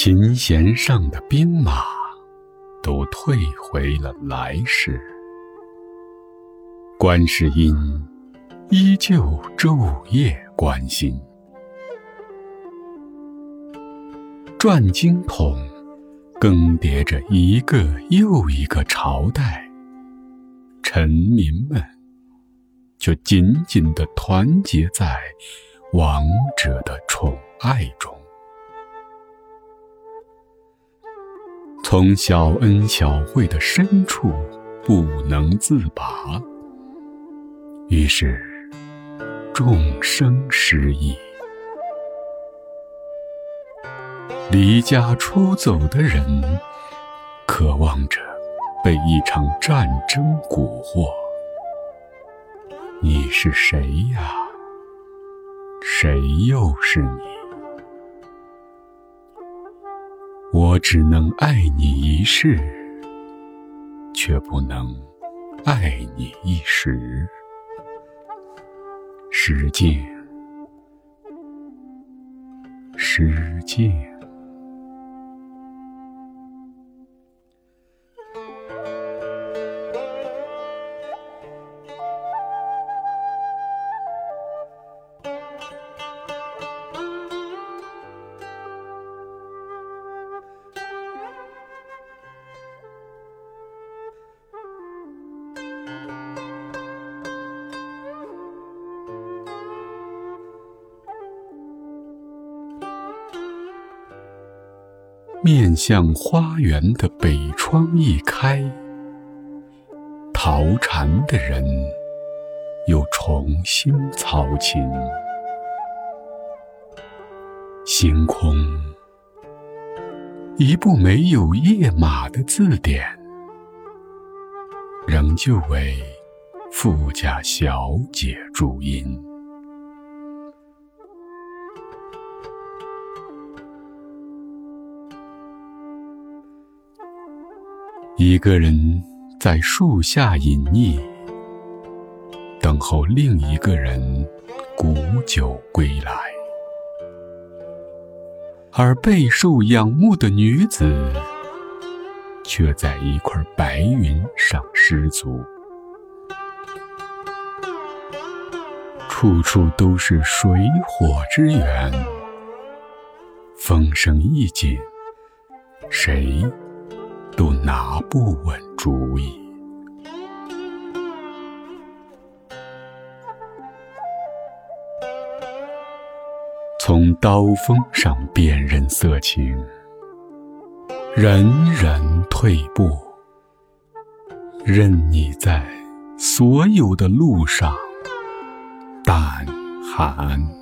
琴弦上的兵马都退回了来世，观世音依旧昼夜关心。转经筒更迭着一个又一个朝代，臣民们却紧紧地团结在王者的宠爱中。从小恩小惠的深处不能自拔，于是众生失意。离家出走的人，渴望着被一场战争蛊惑。你是谁呀？谁又是你？我只能爱你一世，却不能爱你一时。时境，时境。面向花园的北窗一开，逃禅的人又重新操琴。星空，一部没有页码的字典，仍旧为富家小姐注音。一个人在树下隐匿，等候另一个人古酒归来，而备受仰慕的女子，却在一块白云上失足。处处都是水火之源，风声一紧，谁？都拿不稳主意。从刀锋上辨认色情，人人退步，任你在所有的路上胆寒。